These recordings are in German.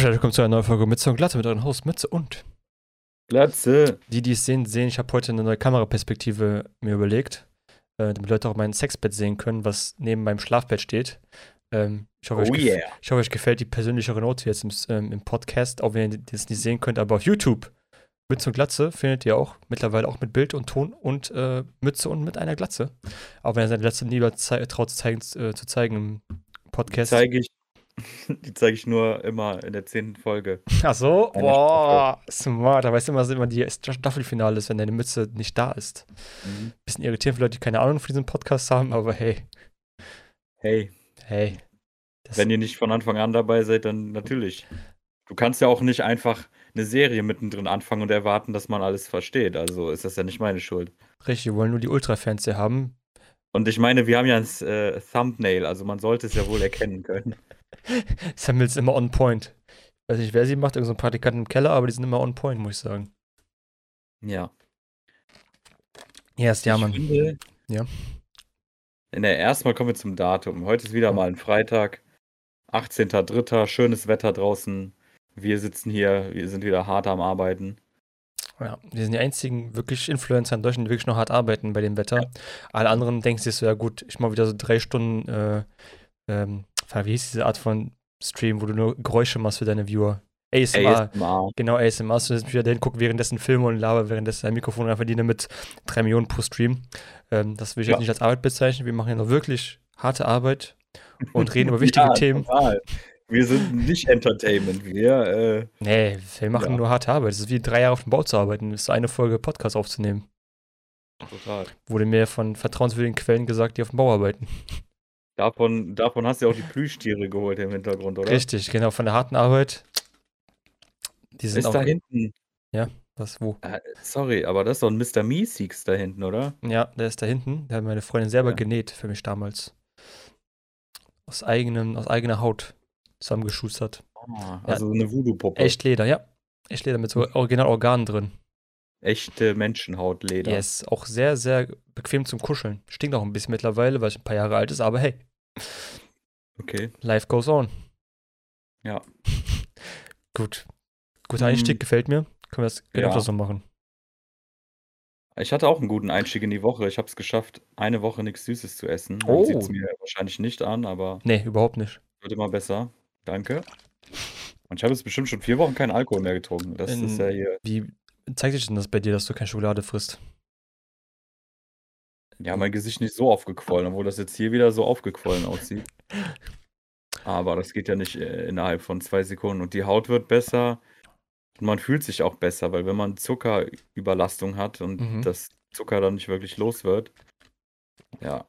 Willkommen zu einer neuen Folge Mütze und Glatze mit euren Host Mütze und. Glatze. Die, die es sehen, sehen, ich habe heute eine neue Kameraperspektive mir überlegt, äh, damit Leute auch mein Sexbett sehen können, was neben meinem Schlafbett steht. Ähm, ich, hoffe, Oh euch yeah. ich hoffe, euch gefällt die persönlichere Note jetzt im, ähm, im Podcast, auch wenn ihr das nicht sehen könnt, aber auf YouTube. Mütze und Glatze findet ihr auch mittlerweile auch mit Bild und Ton und äh, Mütze und mit einer Glatze. Auch wenn er seine Glatze lieber zei traut zu zeigen, äh, zu zeigen im Podcast. Zeige ich, die zeige ich nur immer in der zehnten Folge. Ach so? Boah, smart. Da weißt du immer, dass immer die Staffelfinale ist, wenn deine Mütze nicht da ist. Bisschen irritierend für Leute, die keine Ahnung von diesem Podcast haben, aber hey, Hey, hey. Das, wenn ihr nicht von Anfang an dabei seid, dann natürlich. Du kannst ja auch nicht einfach eine Serie mittendrin anfangen und erwarten, dass man alles versteht. Also ist das ja nicht meine Schuld. richtig, wir wollen nur die Ultra-Fans hier haben. Und ich meine, wir haben ja ein äh, Thumbnail, also man sollte es ja wohl erkennen können. Samuel ist immer on point. Weiß nicht, wer sie macht, irgendein so Praktikant im Keller, aber die sind immer on point, muss ich sagen. Ja. Yes, ja, Ich Mann. finde- Ja. Der erstmal kommen wir zum Datum. Heute ist wieder mal ein Freitag, 18.03. Schönes Wetter draußen. Wir sitzen hier, wir sind wieder hart am Arbeiten. Ja, wir sind die einzigen wirklich Influencer in Deutschland, die wirklich noch hart arbeiten bei dem Wetter. Alle anderen denken sich so, ja gut, ich mache wieder so drei Stunden, äh, ähm, wie hieß diese Art von Stream, wo du nur Geräusche machst für deine Viewer? ASMR. ASMR. Genau, ASMR. So dass ich wieder den gucke, währenddessen Filme und laber, währenddessen ein Mikrofon und verdiene mit 3 Millionen pro Stream. Ähm, das will ich Ja. jetzt nicht als Arbeit bezeichnen. Wir machen ja noch wirklich harte Arbeit und reden über wichtige ja, Themen. Total. Wir sind nicht Entertainment. Wir, äh, Nee, wir machen Ja. nur harte Arbeit. Es ist wie drei Jahre auf dem Bau zu arbeiten. Es ist eine Folge Podcast aufzunehmen. total. Wurde mir von vertrauenswürdigen Quellen gesagt, die auf dem Bau arbeiten. Davon, davon hast du ja auch die Plüschtiere geholt im Hintergrund, oder? Richtig, genau, von der harten Arbeit. Die sind Ist auch. da hinten. Was, wo? Äh, sorry, aber das ist doch ein Mr. Meeseeks da hinten, oder? Ja, der ist da hinten. Der hat meine Freundin selber Ja. genäht für mich damals. Aus, eigenem, aus eigener Haut zusammengeschustert. Ah, also eine Voodoo-Puppe. Echt Leder, ja. Echt Leder mit so original Organen drin. Echte Menschenhautleder. Yes, auch sehr, sehr bequem zum Kuscheln. Stinkt auch ein bisschen mittlerweile, weil es ein paar Jahre alt ist, aber hey, Okay. life goes on. Ja. Gut. Guter. Einstieg, gefällt mir. Können wir das genau Ja. so machen. Ich hatte auch einen gguten Einstieg in die Woche. Ich habe es geschafft, eine Woche nichts Süßes zu essen. Oh. sieht es mir wahrscheinlich nicht an, aber Nee, überhaupt nicht. wird immer besser. Danke. Und ich habe jetzt bestimmt schon vier Wochen keinen Alkohol mehr getrunken. Das In- ist ja hier. Wie zeigt sich denn das bei dir, dass du keine Schokolade frisst? Ja, mein Gesicht nicht so aufgequollen, obwohl das jetzt hier wieder so aufgequollen aussieht. Aber das geht ja nicht äh, innerhalb von zwei Sekunden. Und die Haut wird besser. Und man fühlt sich auch besser, weil wenn man Zuckerüberlastung hat und Mhm. das Zucker dann nicht wirklich los wird, ja,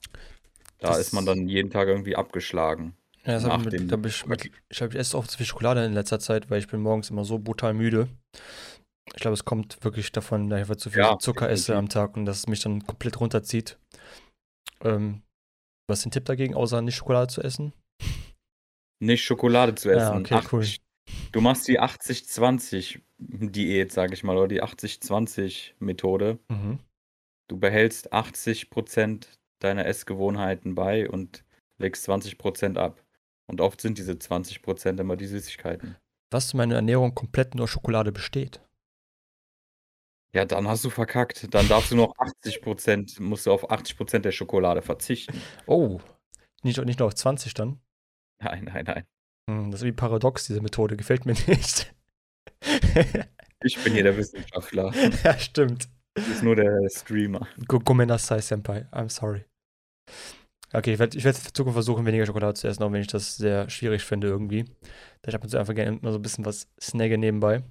da Das- ist man dann jeden Tag irgendwie abgeschlagen. Ja, das hab ich, mit, ich, ich, hab, ich esse oft zu viel Schokolade in letzter Zeit, weil ich bin morgens immer so brutal müde. Ich glaube, es kommt wirklich davon, dass ich zu viel Ja, Zucker esse am Tag und dass es mich dann komplett runterzieht. Ähm, was ist ein Tipp dagegen, außer nicht Schokolade zu essen? Nicht Schokolade zu essen. Ja, okay, cool. 80 Du machst die 80-20-Diät, sage ich mal, oder die 80-20-Methode. Mhm. Du behältst 80% deiner Essgewohnheiten bei und legst 20% ab. Und oft sind diese 20% immer die Süßigkeiten. Was meine Ernährung komplett nur Schokolade besteht. Ja, dann hast du verkackt. Dann darfst du noch 80%, musst du auf 80% der Schokolade verzichten. Oh, nicht, nicht nur auf 20 dann. Nein, nein, nein. Hm, das ist wie paradox, diese Methode. Gefällt mir nicht. Ich bin hier der Wissenschaftler. ja, stimmt. Du bist nur der Streamer. Go- Gomenasai Senpai, I'm sorry. Okay, ich werde ich werd in Zukunft versuchen, weniger Schokolade zu essen, auch wenn ich das sehr schwierig finde irgendwie. Da ich ab und zu einfach gerne immer so ein bisschen was snagge nebenbei.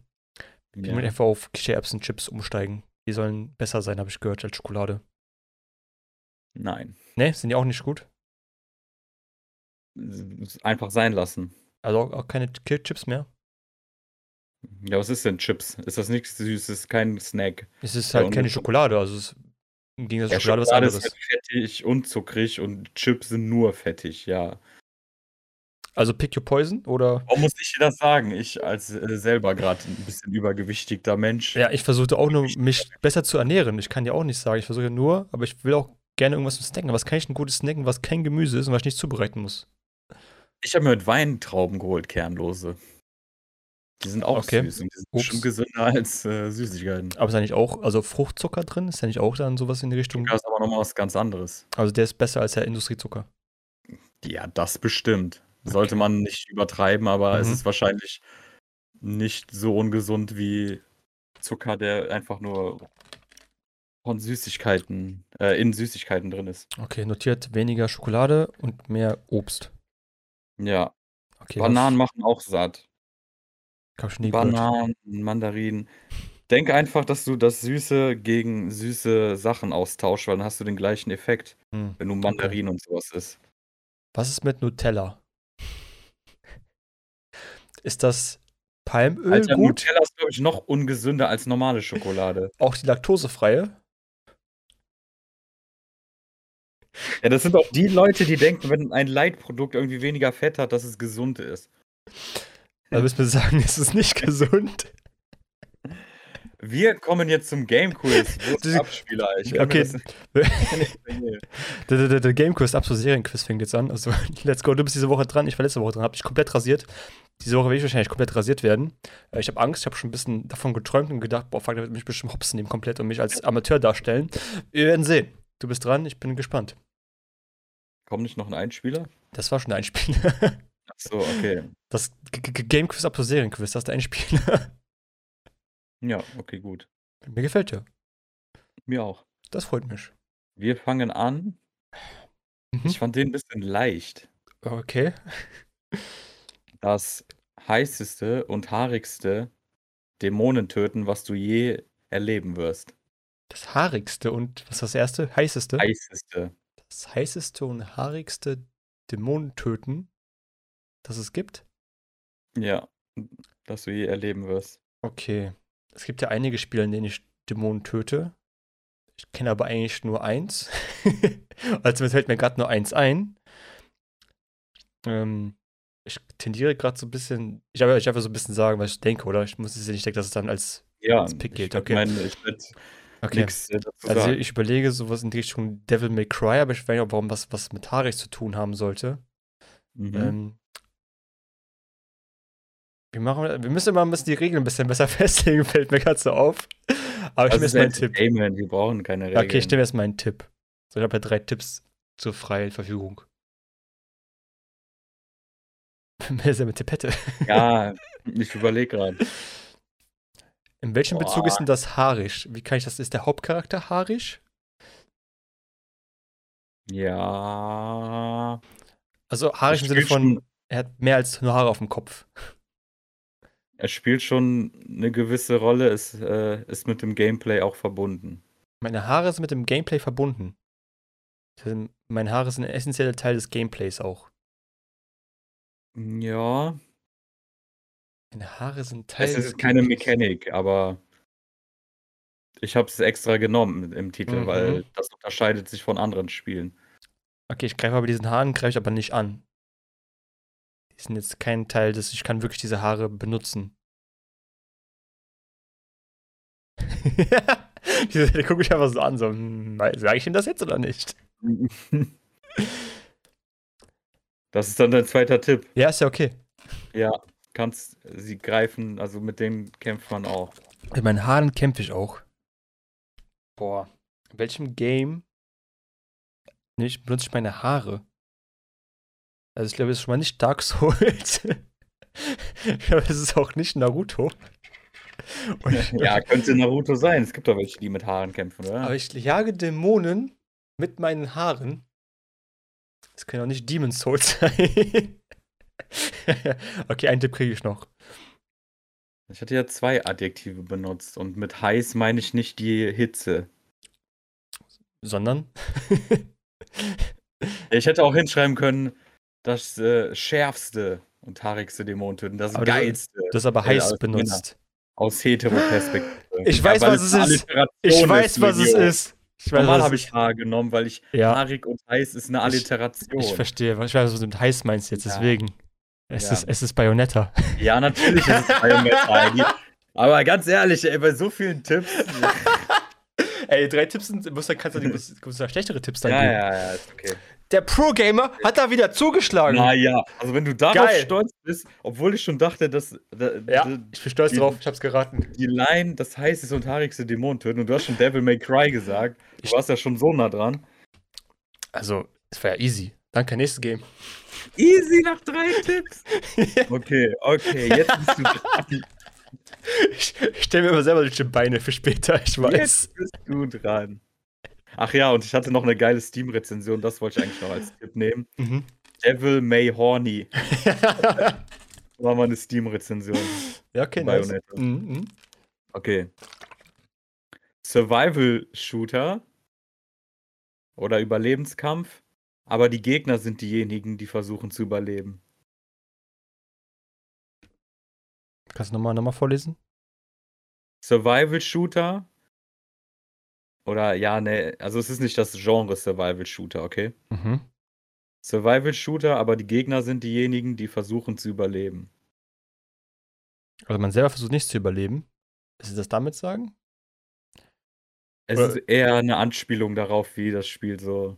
Ich will Ja. einfach auf Kichererbsen-Chips umsteigen. Die sollen besser sein, habe ich gehört, als Schokolade. Nein. Ne, sind die auch nicht gut? Einfach sein lassen. Also auch, auch keine Chips mehr? Ja, was ist denn Chips? Ist das nichts Süßes, kein Snack? Es ist Ja, halt und keine Schokolade, also es, im Gegensatz Ja, zu Schokolade was Schokolade ist anderes. halt fettig und zuckrig und Chips sind nur fettig, ja. Also pick your poison oder? Warum muss ich dir das sagen? Ich als äh, selber gerade ein bisschen übergewichtigter Mensch. Ja, ich versuche auch nur, mich besser zu ernähren. Ich kann ja auch nicht sagen, ich versuche nur, aber ich will auch gerne irgendwas zum Snacken. Was kann ich denn gutes snacken, was kein Gemüse ist und was ich nicht zubereiten muss? Ich habe mir mit Weintrauben geholt, kernlose. Die sind auch Okay. süß und die sind Ups. bestimmt gesünder als äh, Süßigkeiten. Aber ist da nicht auch, also Fruchtzucker drin? Ist da nicht auch dann sowas in die Richtung? Zucker ist aber nochmal was ganz anderes. Also der ist besser als der Industriezucker. Ja, das bestimmt. Sollte man nicht übertreiben, aber es Mhm. ist wahrscheinlich nicht so ungesund wie Zucker, der einfach nur von Süßigkeiten, äh, in Süßigkeiten drin ist. Okay, notiert weniger Schokolade und mehr Obst. Ja, Okay, Bananen machen auch satt. nie gehört. Bananen, Mandarinen. Denk einfach, dass du das Süße gegen süße Sachen austauschst, weil dann hast du den gleichen Effekt, Hm. wenn du Mandarinen und sowas isst. Was ist mit Nutella? Ist das Palmöl Alter, gut? Nutella ist, glaube ich, noch ungesünder als normale Schokolade. Auch die laktosefreie? Ja, das sind auch die Leute, die denken, wenn ein Leitprodukt irgendwie weniger Fett hat, dass es gesund ist. Da müssen wir sagen, es ist nicht gesund. Wir kommen jetzt zum Game Quiz. Wo ist der Abspieler? Ich kann Okay. Der, der, der, der Game Quiz, ab so Serienquiz fängt jetzt an. Also, let's go. Du bist diese Woche dran. Ich war letzte Woche dran. Hab dich komplett rasiert. Diese Woche werde ich wahrscheinlich komplett rasiert werden. Äh, Ich habe Angst. Ich habe schon ein bisschen davon geträumt und gedacht, boah, fuck, der wird mich bestimmt hops nehmen komplett und mich als Amateur darstellen. Wir werden sehen. Du bist dran. Ich bin gespannt. Kommt nicht noch ein Einspieler? Das war schon ein Spiel. Achso, okay. Das G G Game Quiz ab so Serienquiz, das ist ein Spiel. Ja, okay, gut. Mir gefällt der. Mir auch. Das freut mich. Wir fangen an. Mhm. Ich fand den ein bisschen leicht. Okay. Das heißeste und haarigste Dämonentöten, was du je erleben wirst. Das haarigste und was ist das erste? Heißeste? Heißeste. Das heißeste und haarigste Dämonentöten, das es gibt? Ja, das du je erleben wirst. Okay. Es gibt ja einige Spiele, in denen ich Dämonen töte. Ich kenne aber eigentlich nur eins. also mir fällt mir gerade nur eins ein. Ähm, ich tendiere gerade so ein bisschen. Ich darf ich einfach so ein bisschen sagen, was ich denke, oder? Ich muss es ja nicht denken, dass es dann als. Ja, Als Pick ich gilt, okay. mein, ich würde Okay. nichts äh, dazu Also sagen. ich überlege sowas in die Richtung Devil May Cry, aber ich weiß nicht, warum was, was mit haarig zu tun haben sollte. Mhm. Ähm, wir, machen, wir müssen immer ein bisschen die Regeln ein bisschen besser festlegen, fällt mir gerade so auf. Aber ich das nehme ist jetzt meinen ein Tipp. Entertainment, wir brauchen keine Ja, Regeln. Okay, ich nehme jetzt meinen Tipp. So, ich habe ja drei Tipps zur freien Verfügung. Wer ist denn mit Tippette? Ja, ich überlege gerade. In welchem Bezug Boah. ist denn das haarisch? Wie kann ich das? Ist der Hauptcharakter haarisch? Ja. Also haarisch im Sinne von, er hat mehr als nur Haare auf dem Kopf. Er spielt schon eine gewisse Rolle, ist, äh, ist mit dem Gameplay auch verbunden. Meine Haare sind mit dem Gameplay verbunden. Meine Haare sind ein essentieller Teil des Gameplays auch. Ja, Meine Haare sind Teil es ist keine Gameplays. Mechanik, aber ich habe es extra genommen im Titel, Mhm. weil das unterscheidet sich von anderen Spielen. Okay, ich greife aber diesen Haaren, greife ich aber nicht an. Die sind jetzt kein Teil des, ich kann wirklich diese Haare benutzen. Der guckt mich einfach so an, so, sage ich ihm das jetzt oder nicht? Das ist dann dein zweiter Tipp. Ja, ist ja okay. Ja, kannst sie greifen, also mit denen kämpft man auch. Mit meinen Haaren kämpfe ich auch. Boah. In welchem Game nicht, benutze ich meine Haare? Also ich glaube, es ist schon mal nicht Dark Souls. ich glaube, es ist auch nicht Naruto. Und Ja, könnte Naruto sein. Es gibt doch welche, die mit Haaren kämpfen, oder? Aber ich jage Dämonen mit meinen Haaren. Das können auch nicht Demon Souls sein. okay, einen Tipp kriege ich noch. Ich hatte ja zwei Adjektive benutzt und mit heiß meine ich nicht die Hitze. Sondern? Ich hätte auch hinschreiben können, das äh, schärfste und haarigste Dämon töten, das Aber geilste das ist aber Äh, heiß als benutzt. aus Heteroperspektive. Ich weiß, weil was es ist. Ich weiß, was es ist. Ich weiß, Normal habe ich Haar genommen, weil ich Ja, haarig und heiß ist eine Ich- Alliteration. ich verstehe. Ich weiß, was du mit heiß meinst jetzt, Ja. deswegen. Es, Ja. ist, es ist Bayonetta. ja, natürlich ist es. Die- Aber ganz ehrlich, ey, bei so vielen Tipps. Ey, drei Tipps sind, kannst du, die- muss, muss da schlechtere Tipps dann ja, geben. ja, ja, ist okay. Der Pro-Gamer hat da wieder zugeschlagen. Naja, also wenn du darauf Geil. stolz bist, obwohl ich schon dachte, dass da, Ja, da, ich bin stolz die- drauf, ich hab's geraten. die Line das heißeste und haarigste Dämon töten und du hast schon Devil May Cry gesagt. Du Ich- warst ja schon so nah dran. Also, es war ja easy. Danke, nächstes Game. Easy nach drei Tipps. Okay, okay, jetzt bist du dran. Ich, ich stelle mir immer selber solche Beine für später, ich weiß. Jetzt bist du dran. Ach ja, und ich hatte noch eine geile Steam-Rezension, das wollte ich eigentlich noch als Tipp nehmen. Mhm. Devil May Horny war mal eine Steam-Rezension. ja, okay, nice. Mhm, mhm. Okay. Survival-Shooter oder Überlebenskampf, aber die Gegner sind diejenigen, die versuchen zu überleben. Kannst du nochmal noch mal vorlesen? Survival-Shooter oder ja, ne, also es ist nicht das Genre Survival-Shooter, okay? Mhm. Survival-Shooter, aber die Gegner sind diejenigen, die versuchen zu überleben. Also man selber versucht nicht zu überleben. Ist das damit sagen? Es Oder- ist eher eine Anspielung darauf, wie das Spiel so.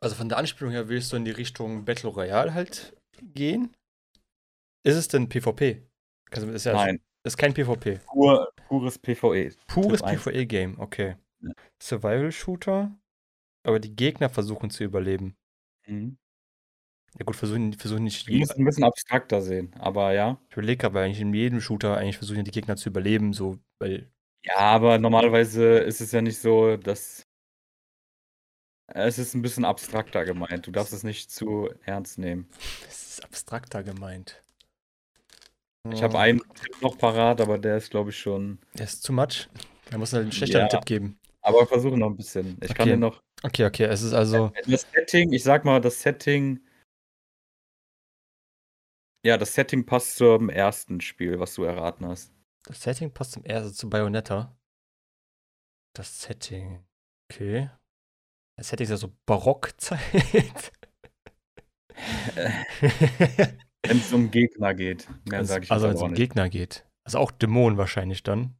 Also von der Anspielung her willst du in die Richtung Battle Royale halt gehen? Ist es denn PvP? Also Nein, ist kein PvP. pur, pures PvE. Pures. PvE-Game, okay. Ja. Survival-Shooter, aber die Gegner versuchen zu überleben. Mhm. Ja gut, versuchen, versuchen nicht Du musst ein bisschen abstrakter sehen, aber ja. Ich überlege aber eigentlich in jedem Shooter eigentlich versuchen ja die Gegner zu überleben, so, weil. Ja, aber normalerweise ist es ja nicht so, dass. Es ist ein bisschen abstrakter gemeint. Du darfst es nicht zu ernst nehmen. Es ist abstrakter gemeint. Ich habe Oh, einen Tipp noch parat, aber der ist, glaube ich, schon. Der ist too much. Da muss halt einen schlechteren Ja. Tipp geben. Aber versuche noch ein bisschen. Ich kann Okay. dir noch. Okay, okay, es ist also. Das Setting, ich sag mal, das Setting. Ja, das Setting passt zum ersten Spiel, was du erraten hast. Das Setting passt zum ersten zu Bayonetta. Das Setting. Okay. Das Setting ist ja so Barockzeit. Wenn es um Gegner geht. Mehr also sage ich also wenn es um nicht. Gegner geht. Also auch Dämonen wahrscheinlich dann.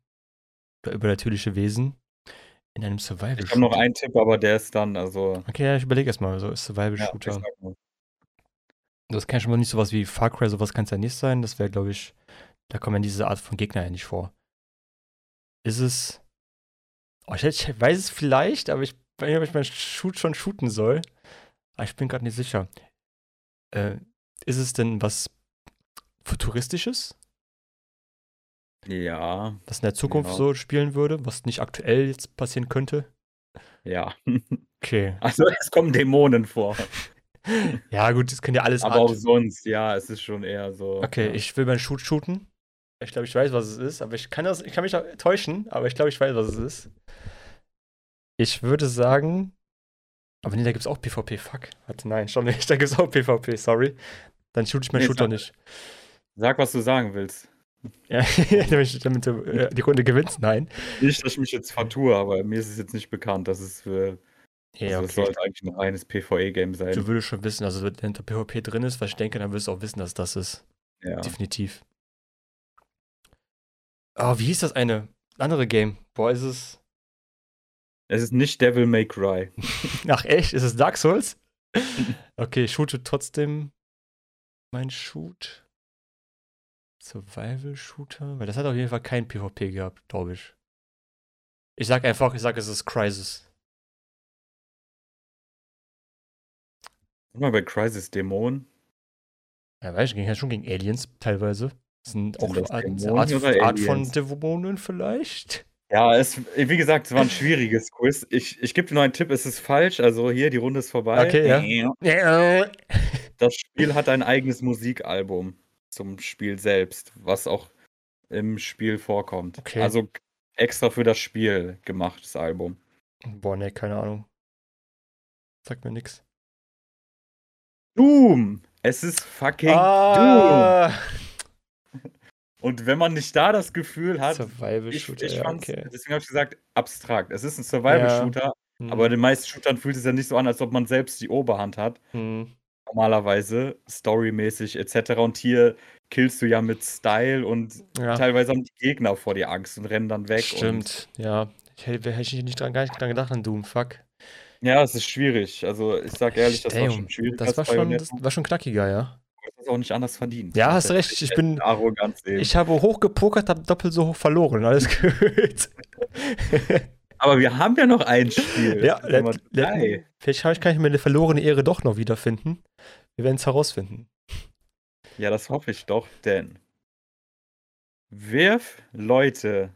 Oder übernatürliche Wesen. In einem survival Ich habe noch einen Tipp, aber der ist dann, also. Okay, ja, ich überlege erstmal. So Ja, ich Survival-Shooter. mal. Das kann schon mal nicht sowas wie Far Cry, sowas kann es ja nicht sein. Das wäre, glaube ich, da kommen ja diese Art von Gegner ja nicht vor. Ist es. Oh, ich, ich weiß es vielleicht, aber ich weiß nicht, ob ich meinen Shoot schon shooten soll. Aber ich bin gerade nicht sicher. Äh, ist es denn was Futuristisches, Ja, was in der Zukunft Ja. so spielen würde, was nicht aktuell jetzt passieren könnte? ja. Okay. Also es kommen Dämonen vor. Ja, gut, das können ja alles Aber auch sonst, ja, es ist schon eher so. Okay, ja. ich will meinen Shoot shooten. Ich glaube, ich weiß, was es ist, aber ich kann, das, ich kann mich auch täuschen, aber ich glaube, ich weiß, was es ist. Ich würde sagen. Aber nee, da gibt es auch PvP. Fuck. Warte, nein, schon nicht. Da gibt es auch PvP, sorry. Dann shoot ich meinen Nee, Shooter sag- nicht. Sag, was du sagen willst. Ja, damit, du äh, die Runde gewinnst? Nein. Nicht, dass ich mich jetzt vertue, aber mir ist es jetzt nicht bekannt, dass es für. Ja, also okay. sollte eigentlich ein reines PvE-Game sein. Du würdest schon wissen, also wenn hinter PvP drin ist, was ich denke, dann wirst du auch wissen, dass das ist. ja. Definitiv. Oh, wie hieß das eine? Andere Game. Boah, ist es. Es ist nicht Devil May Cry. Ach echt? Ist es Dark Souls? okay, ich shoote trotzdem mein Shoot. Survival Shooter? Weil das hat auf jeden Fall kein PvP gehabt, glaube ich. Ich sag einfach, ich sag, es ist Crisis. Mal bei Crisis Dämonen. Ja, weiß ich, ging ja schon gegen Aliens teilweise. Das sind auch das Art, Art, Art von? Dämonen vielleicht. Ja, es, wie gesagt, es war ein schwieriges Quiz. Ich, ich gebe dir noch einen Tipp, es ist falsch. Also hier, die Runde ist vorbei. Okay, ja. Ja. Das Spiel hat ein eigenes Musikalbum zum Spiel selbst, was auch im Spiel vorkommt. Okay. Also extra für das Spiel gemachtes Album. Boah, ne, keine Ahnung. Sagt mir nix. Doom! Es ist fucking Doom! Ah, Und wenn man nicht da das Gefühl hat, Survival ich, Shooter, ich ja, fand's, okay. deswegen habe ich gesagt, abstrakt. Es ist ein Survival-Shooter, Hm, aber in den meisten Shootern fühlt es ja nicht so an, als ob man selbst die Oberhand hat. hm. Normalerweise, storymäßig etc. Und hier killst du ja mit Style und Ja, teilweise haben die Gegner vor dir Angst und rennen dann weg. Und stimmt. Ja, ich hätte, hätte ich nicht dran, gar nicht dran gedacht an Doom, fuck. Ja, es ist schwierig. Also, ich sag ehrlich, das war schon schwierig das war schon, das war schon knackiger, ja. Du hast es auch nicht anders verdient. Ja, Das hast ist recht. Ich bin, Arroganz eben. ich habe hoch gepokert, habe doppelt so hoch verloren. Alles gut. Aber wir haben ja noch ein Spiel. ja, Nummer drei. vielleicht kann ich meine verlorene Ehre doch noch wiederfinden. Wir werden es herausfinden. Ja, das hoffe ich doch, denn wirf Leute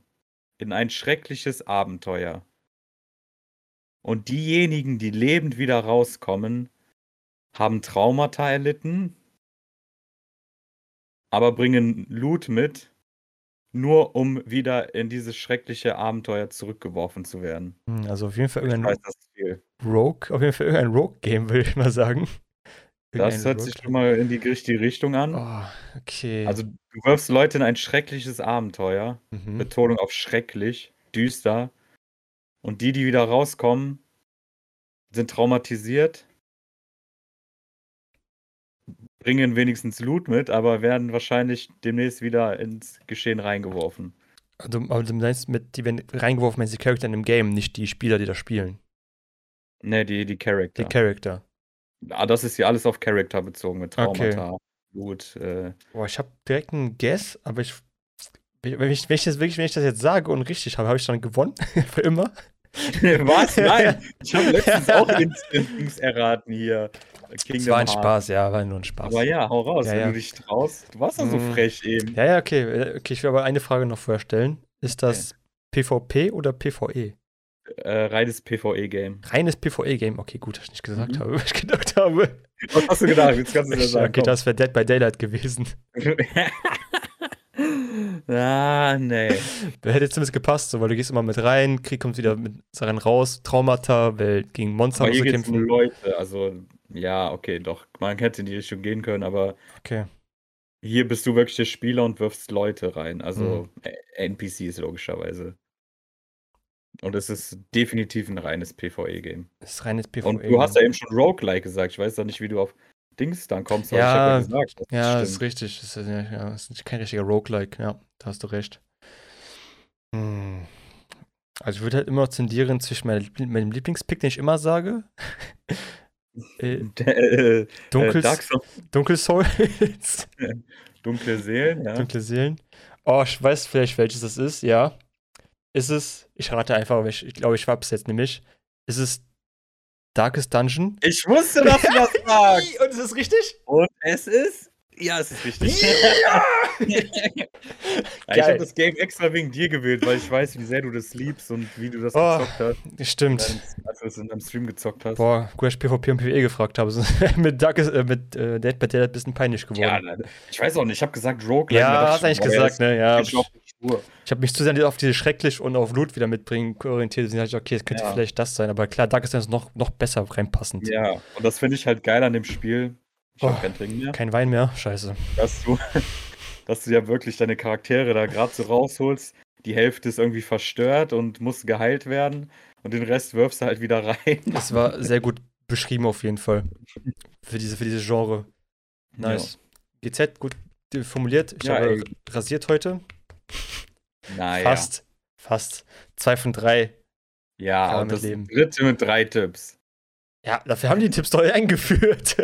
in ein schreckliches Abenteuer. Und diejenigen, die lebend wieder rauskommen, haben Traumata erlitten, aber bringen Loot mit, nur um wieder in dieses schreckliche Abenteuer zurückgeworfen zu werden. Hm, Also auf jeden Fall irgendein. Rogue, auf jeden Fall irgendein Rogue-Game, würde ich mal sagen. Das hört sich schon mal in die richtige Richtung an. Oh, okay. Also, du wirfst Leute in ein schreckliches Abenteuer. mhm. Betonung auf schrecklich, düster. Und die, die wieder rauskommen, sind traumatisiert, bringen wenigstens Loot mit, aber werden wahrscheinlich demnächst wieder ins Geschehen reingeworfen. Also, aber du meinst mit, die werden reingeworfen, wenn sie Charakter in einem Game, nicht die Spieler, die da spielen. Ne, die, die Charakter. Die Charakter. ah, das ist hier alles auf Charakter bezogen, mit Okay. Traumata, Loot. Äh, Boah, ich habe direkt einen Guess, aber ich. Wenn ich, wenn ich das wirklich, wenn ich das jetzt sage und richtig habe, habe ich dann gewonnen. Für immer. Was? Nein! Ich habe letztens auch Instant Dings erraten hier. Es war ein Spaß, ja, war nur ein Spaß. Aber ja, hau raus, Ja, wenn ja. du dich traust. Du warst doch so Mm. frech eben. Ja, ja, okay. äh, Okay, ich will aber eine Frage noch vorher stellen. Ist das PvP oder PvE? Äh, reines PvE-Game. Reines PvE-Game. Okay, gut, dass ich nicht gesagt Mhm. habe, was ich gedacht habe. Was hast du gedacht? Jetzt kannst du dir sagen. okay, das wäre Dead by Daylight gewesen. Ah, nee. Da hätte zumindest gepasst, so, weil du gehst immer mit rein, Krieg kommt wieder mit Sachen raus, Traumata, weil gegen Monster Aber musst hier du es um kämpfen. Leute. Also, ja, okay, doch. Man hätte in die Richtung gehen können, aber Okay. hier bist du wirklich der Spieler und wirfst Leute rein. Also Mhm. NPCs logischerweise. Und es ist definitiv ein reines PvE-Game. Das ist reines PvE. Und du hast ja eben schon Roguelike gesagt. Ich weiß doch nicht, wie du auf Dings dann kommst, Ja, ja Ja, ist richtig. Das ist, ja, ist kein richtiger Roguelike. Ja, da hast du recht. Hm. Also ich würde halt immer tendieren zwischen meinem, Liebl- meinem Lieblingspick, den ich immer sage. äh, äh, Dunkels, Dark Souls, Dunkel Souls. dunkle Seelen, ja. Dunkle Seelen. Oh, ich weiß vielleicht, welches das ist, ja. Ist es, ich rate einfach, aber ich, glaube, ich hab's jetzt nämlich. Ist es Darkest Dungeon? Ich wusste, dass du das sagst. Und ist es richtig? Und es ist. Ja, es ist richtig. Ja! Ich habe das Game extra wegen dir gewählt, weil ich weiß, wie sehr du das liebst und wie du das Oh. gezockt hast, Stimmt. als du es in deinem Stream gezockt hast. Boah, gut, ich PvP und PvE gefragt habe. Mit, Darkest, äh, mit äh, Dead by Daylight ein bisschen peinlich geworden. ja, ich weiß auch nicht, ich habe gesagt Rogue. Ja, hast eigentlich gesagt, ne? Ja. Ich, Spur. Ich habe mich zu sehr auf diese schrecklich und auf Loot wieder mitbringen orientiert. Deswegen dachte ich, okay, es könnte Ja. vielleicht das sein. Aber klar, Darkest ist noch, noch besser reinpassend. ja, und das finde ich halt geil an dem Spiel. Ich Oh. habe kein Trinken mehr. Kein Wein mehr? Scheiße. dass du, dass du ja wirklich deine Charaktere da gerade so rausholst. Die Hälfte ist irgendwie verstört und muss geheilt werden. Und den Rest wirfst du halt wieder rein. Das war sehr gut beschrieben auf jeden Fall. Für diese, für dieses Genre. Nice. GZ, gut formuliert. Ich Ja, habe ey. rasiert heute. Naja. Fast. Fast. Zwei von drei. Ja, Kann und das mitleben. dritte mit drei Tipps. Ja, dafür haben die Tipps doch eingeführt.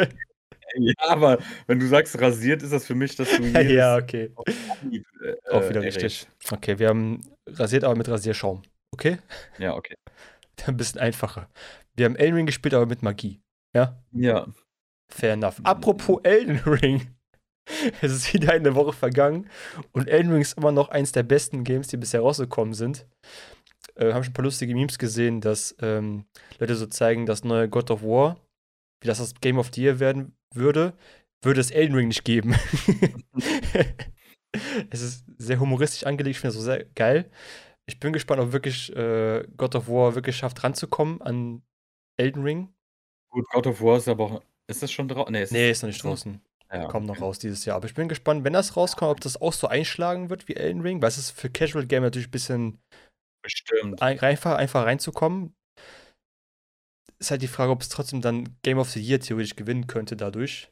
Ja, aber wenn du sagst rasiert, ist das für mich, dass du ja, okay. Lied, äh, Auch wieder errätst. richtig. Okay, wir haben rasiert, aber mit Rasierschaum. Okay? Ja, okay. Ein bisschen einfacher. Wir haben Elden Ring gespielt, aber mit Magie. Ja? Ja. Fair enough. Apropos Elden Ring. Es ist wieder eine Woche vergangen und Elden Ring ist immer noch eins der besten Games, die bisher rausgekommen sind. Äh, haben schon ein paar lustige Memes gesehen, dass ähm, Leute so zeigen, das neue God of War, wie das das Game of the Year werden würde, würde es Elden Ring nicht geben. es ist sehr humoristisch angelegt, ich finde das so sehr geil. Ich bin gespannt, ob wirklich äh, God of War wirklich schafft, ranzukommen an Elden Ring. Gut, God of War ist aber auch. Ist das schon draußen? Nee, ist Nee, ist noch nicht draußen. Ja. Kommt noch raus dieses Jahr. Aber ich bin gespannt, wenn das rauskommt, ob das auch so einschlagen wird wie Elden Ring, weil es ist für Casual Game natürlich ein bisschen Bestimmt. ein- einfach, einfach reinzukommen. Ist halt die Frage, ob es trotzdem dann Game of the Year theoretisch gewinnen könnte dadurch.